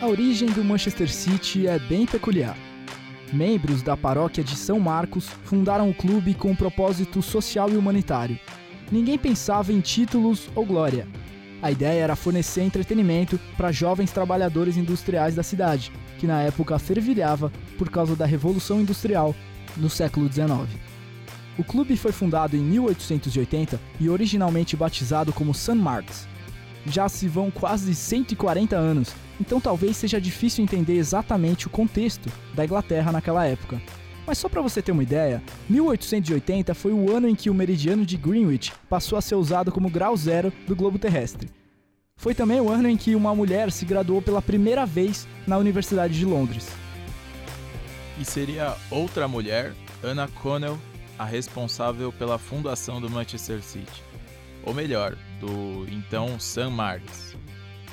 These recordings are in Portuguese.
A origem do Manchester City é bem peculiar. Membros da paróquia de São Marcos fundaram o clube com um propósito social e humanitário. Ninguém pensava em títulos ou glória. A ideia era fornecer entretenimento para jovens trabalhadores industriais da cidade, que na época fervilhava por causa da Revolução Industrial no século XIX. O clube foi fundado em 1880 e originalmente batizado como St. Mark's. Já se vão quase 140 anos, então talvez seja difícil entender exatamente o contexto da Inglaterra naquela época. Mas só para você ter uma ideia, 1880 foi o ano em que o meridiano de Greenwich passou a ser usado como grau zero do globo terrestre. Foi também o ano em que uma mulher se graduou pela primeira vez na Universidade de Londres. E seria outra mulher, Anna Connell, a responsável pela fundação do Manchester City. Ou melhor, do então St. Mark's.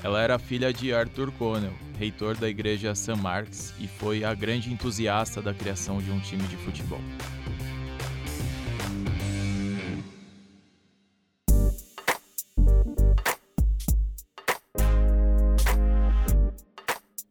Ela era filha de Arthur Connell, reitor da igreja St. Mark's, e foi a grande entusiasta da criação de um time de futebol.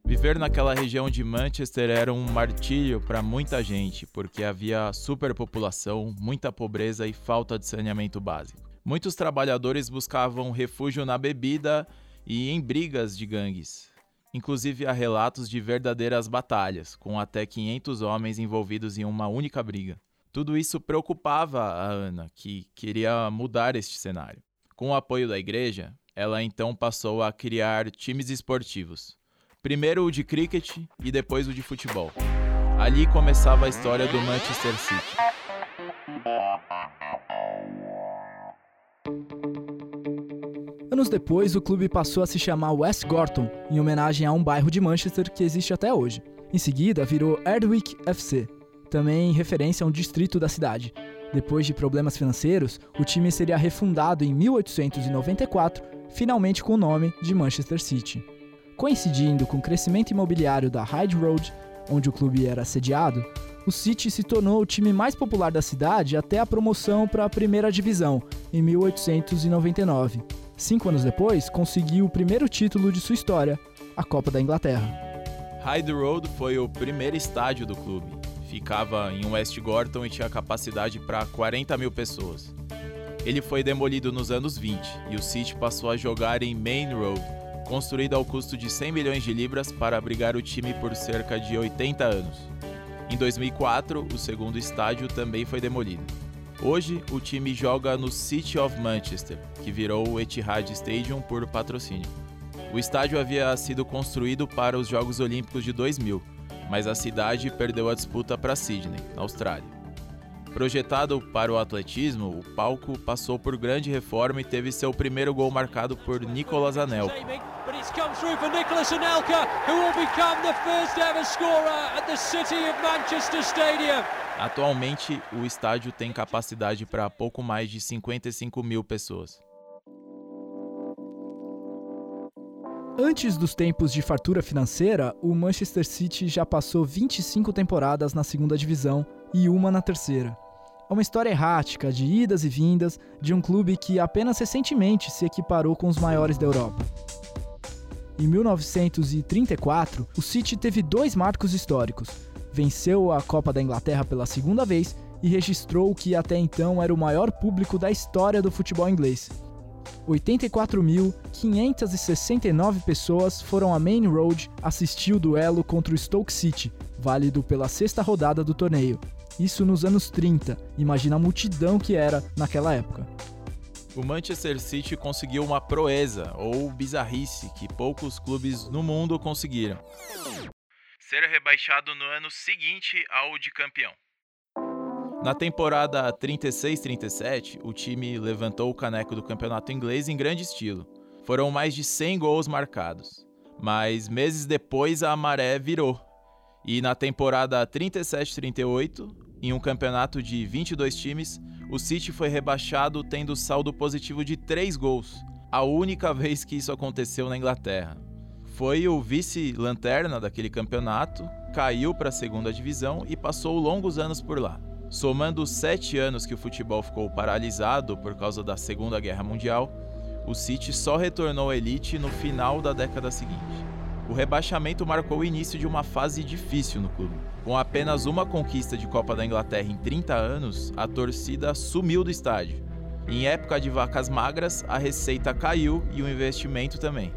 Viver naquela região de Manchester era um martírio para muita gente, porque havia superpopulação, muita pobreza e falta de saneamento básico. Muitos trabalhadores buscavam refúgio na bebida e em brigas de gangues. Inclusive há relatos de verdadeiras batalhas, com até 500 homens envolvidos em uma única briga. Tudo isso preocupava a Ana, que queria mudar este cenário. Com o apoio da igreja, ela então passou a criar times esportivos. Primeiro o de cricket e depois o de futebol. Ali começava a história do Manchester City. Anos depois, o clube passou a se chamar West Gorton, em homenagem a um bairro de Manchester que existe até hoje. Em seguida, virou Erdwick FC, também em referência a um distrito da cidade. Depois de problemas financeiros, o time seria refundado em 1894, finalmente com o nome de Manchester City. Coincidindo com o crescimento imobiliário da Hyde Road, onde o clube era sediado, o City se tornou o time mais popular da cidade até a promoção para a primeira divisão, em 1899 cinco anos depois, conseguiu o primeiro título de sua história, a Copa da Inglaterra. Hyde Road foi o primeiro estádio do clube. Ficava em West Gorton e tinha capacidade para 40 mil pessoas. Ele foi demolido nos anos 20 e o City passou a jogar em Main Road, construído ao custo de 100 milhões de libras para abrigar o time por cerca de 80 anos. Em 2004, o segundo estádio também foi demolido. Hoje, o time joga no City of Manchester, que virou o Etihad Stadium por patrocínio. O estádio havia sido construído para os Jogos Olímpicos de 2000, mas a cidade perdeu a disputa para Sydney, na Austrália. Projetado para o atletismo, o palco passou por grande reforma e teve seu primeiro gol marcado por Nicolas Anelka. Atualmente, o estádio tem capacidade para pouco mais de 55 mil pessoas. Antes dos tempos de fartura financeira, o Manchester City já passou 25 temporadas na segunda divisão e uma na terceira. É uma história errática de idas e vindas de um clube que apenas recentemente se equiparou com os maiores da Europa. Em 1934, o City teve dois marcos históricos venceu a Copa da Inglaterra pela segunda vez e registrou o que até então era o maior público da história do futebol inglês. 84.569 pessoas foram a Main Road assistir o duelo contra o Stoke City, válido pela sexta rodada do torneio. Isso nos anos 30, imagina a multidão que era naquela época. O Manchester City conseguiu uma proeza ou bizarrice que poucos clubes no mundo conseguiram ser rebaixado no ano seguinte ao de campeão. Na temporada 36-37, o time levantou o caneco do campeonato inglês em grande estilo. Foram mais de 100 gols marcados. Mas meses depois a maré virou. E na temporada 37-38, em um campeonato de 22 times, o City foi rebaixado tendo saldo positivo de 3 gols, a única vez que isso aconteceu na Inglaterra foi o vice-lanterna daquele campeonato, caiu para a segunda divisão e passou longos anos por lá. Somando os sete anos que o futebol ficou paralisado por causa da Segunda Guerra Mundial, o City só retornou à elite no final da década seguinte. O rebaixamento marcou o início de uma fase difícil no clube. Com apenas uma conquista de Copa da Inglaterra em 30 anos, a torcida sumiu do estádio. Em época de vacas magras, a receita caiu e o investimento também.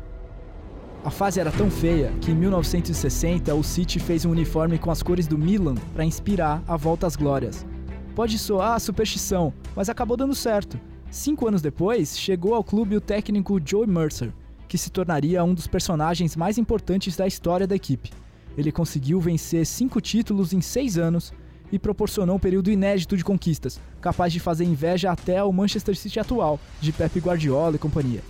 A fase era tão feia que em 1960 o City fez um uniforme com as cores do Milan para inspirar a volta às glórias. Pode soar superstição, mas acabou dando certo. Cinco anos depois, chegou ao clube o técnico Joe Mercer, que se tornaria um dos personagens mais importantes da história da equipe. Ele conseguiu vencer cinco títulos em seis anos e proporcionou um período inédito de conquistas, capaz de fazer inveja até ao Manchester City atual, de Pep Guardiola e companhia.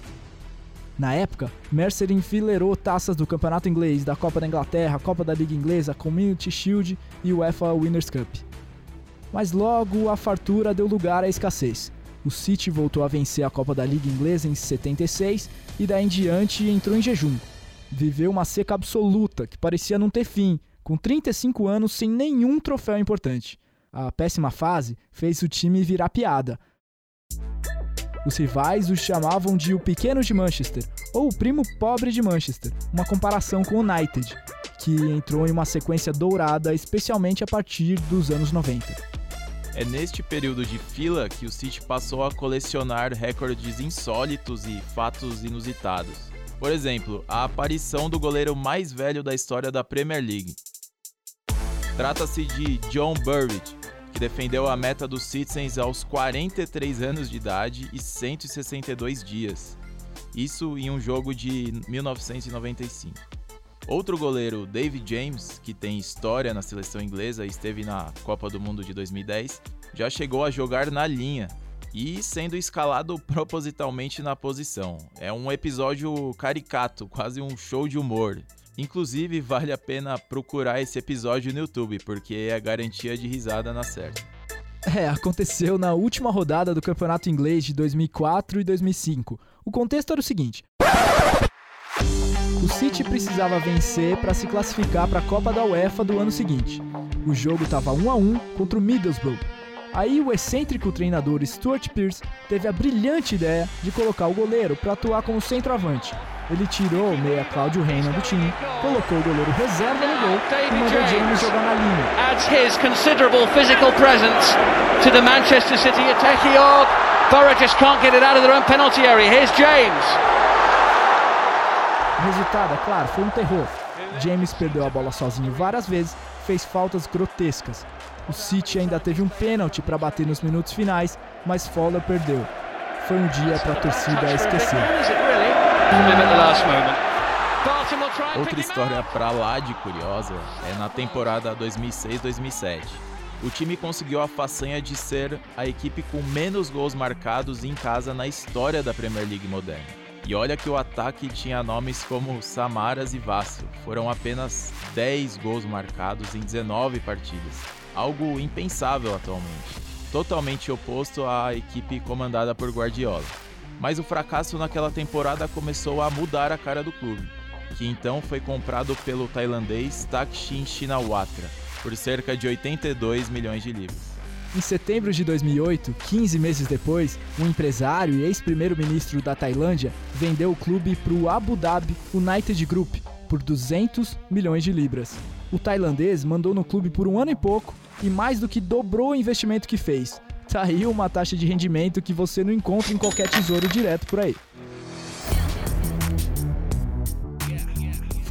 Na época, Mercer enfileirou taças do Campeonato Inglês, da Copa da Inglaterra, Copa da Liga Inglesa, Community Shield e UEFA Winners' Cup. Mas logo a fartura deu lugar à escassez. O City voltou a vencer a Copa da Liga Inglesa em 76 e daí em diante entrou em jejum. Viveu uma seca absoluta que parecia não ter fim, com 35 anos sem nenhum troféu importante. A péssima fase fez o time virar piada. Os rivais o chamavam de o pequeno de Manchester ou o primo pobre de Manchester, uma comparação com o United, que entrou em uma sequência dourada especialmente a partir dos anos 90. É neste período de fila que o City passou a colecionar recordes insólitos e fatos inusitados. Por exemplo, a aparição do goleiro mais velho da história da Premier League. Trata-se de John Burridge, que defendeu a meta dos Citizens aos 43 anos de idade e 162 dias. Isso em um jogo de 1995. Outro goleiro, David James, que tem história na seleção inglesa e esteve na Copa do Mundo de 2010, já chegou a jogar na linha e sendo escalado propositalmente na posição. É um episódio caricato, quase um show de humor. Inclusive, vale a pena procurar esse episódio no YouTube, porque é a garantia de risada na certa. É, aconteceu na última rodada do Campeonato Inglês de 2004 e 2005. O contexto era o seguinte: o City precisava vencer para se classificar para a Copa da UEFA do ano seguinte. O jogo estava 1 a 1 contra o Middlesbrough. Aí o excêntrico treinador Stuart Pearce teve a brilhante ideia de colocar o goleiro para atuar como centroavante. Ele tirou o meia Cláudio Reina do time, colocou o goleiro reserva no gol e mandou James jogar na linha. Adds his considerable physical presence to the Manchester City attack. Just can't get it out of their own penalty area. Here's James. Resultado, é claro, foi um terror. James perdeu a bola sozinho várias vezes, fez faltas grotescas. O City ainda teve um pênalti para bater nos minutos finais, mas Fowler perdeu. Foi um dia para a torcida esquecer. Outra história para lá de curiosa é na temporada 2006-2007. O time conseguiu a façanha de ser a equipe com menos gols marcados em casa na história da Premier League moderna. E olha que o ataque tinha nomes como Samaras e Vassel. Foram apenas 10 gols marcados em 19 partidas, algo impensável atualmente. Totalmente oposto à equipe comandada por Guardiola. Mas o fracasso naquela temporada começou a mudar a cara do clube, que então foi comprado pelo tailandês Takshin Shinawatra por cerca de 82 milhões de libras. Em setembro de 2008, 15 meses depois, um empresário e ex-primeiro-ministro da Tailândia vendeu o clube para o Abu Dhabi United Group por 200 milhões de libras. O tailandês mandou no clube por um ano e pouco e mais do que dobrou o investimento que fez. Tá aí uma taxa de rendimento que você não encontra em qualquer tesouro direto por aí.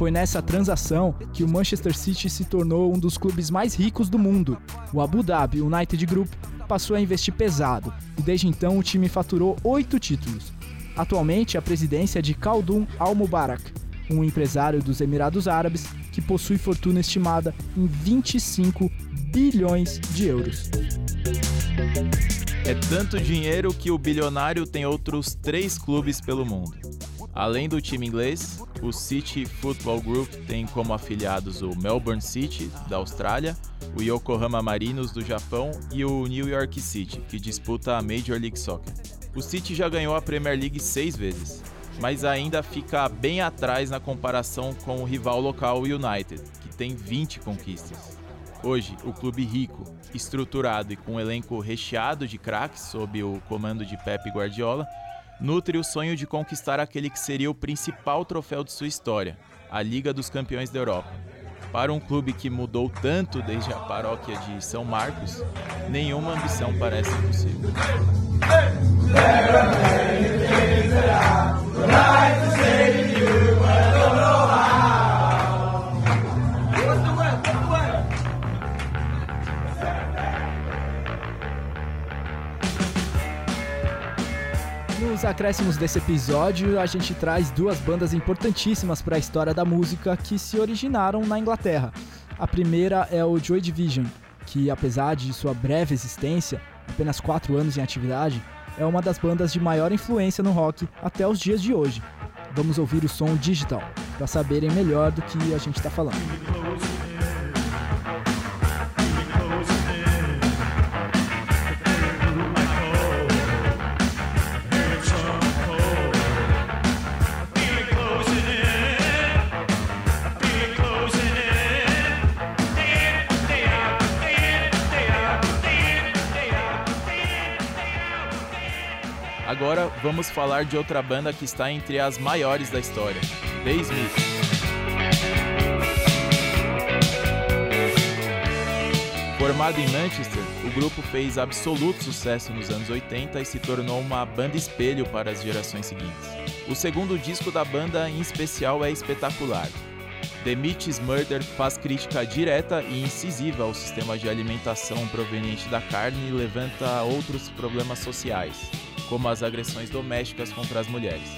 Foi nessa transação que o Manchester City se tornou um dos clubes mais ricos do mundo. O Abu Dhabi United Group passou a investir pesado e desde então o time faturou oito títulos. Atualmente, a presidência é de Khaldun Al-Mubarak, um empresário dos Emirados Árabes que possui fortuna estimada em 25 bilhões de euros. É tanto dinheiro que o bilionário tem outros três clubes pelo mundo. Além do time inglês, o City Football Group tem como afiliados o Melbourne City, da Austrália, o Yokohama Marinos, do Japão, e o New York City, que disputa a Major League Soccer. O City já ganhou a Premier League seis vezes, mas ainda fica bem atrás na comparação com o rival local United, que tem 20 conquistas. Hoje, o clube rico, estruturado e com um elenco recheado de craques sob o comando de Pep Guardiola nutre o sonho de conquistar aquele que seria o principal troféu de sua história, a Liga dos Campeões da Europa. Para um clube que mudou tanto desde a paróquia de São Marcos, nenhuma ambição parece impossível. Nos acréscimos desse episódio, a gente traz duas bandas importantíssimas para a história da música que se originaram na Inglaterra. A primeira é o Joy Division, que apesar de sua breve existência, apenas 4 anos em atividade, é uma das bandas de maior influência no rock até os dias de hoje. Vamos ouvir o som digital, para saberem melhor do que a gente está falando. Agora vamos falar de outra banda que está entre as maiores da história, The Smiths. Formado em Manchester, o grupo fez absoluto sucesso nos anos 80 e se tornou uma banda espelho para as gerações seguintes. O segundo disco da banda, em especial, é espetacular. The Mitch's Murder faz crítica direta e incisiva ao sistema de alimentação proveniente da carne e levanta outros problemas sociais como as agressões domésticas contra as mulheres.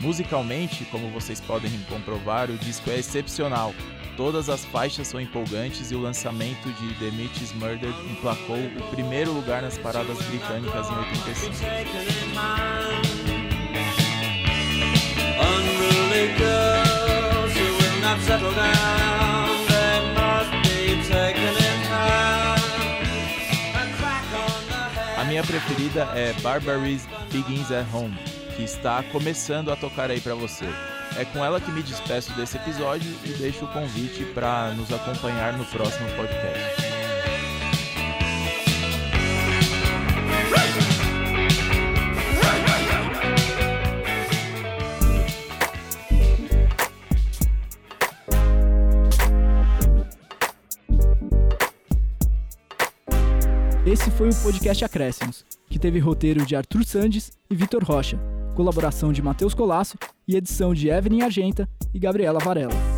Musicalmente, como vocês podem comprovar, o disco é excepcional. Todas as faixas são empolgantes e o lançamento de The Mitch's Murder emplacou o primeiro lugar nas paradas britânicas em 85. Preferida é Barbaries Begins at Home, que está começando a tocar aí para você. É com ela que me despeço desse episódio e deixo o convite para nos acompanhar no próximo podcast. Podcast Acréscimos, que teve roteiro de Arthur Sandes e Vitor Rocha, colaboração de Matheus Colasso e edição de Evelyn Argenta e Gabriela Varela.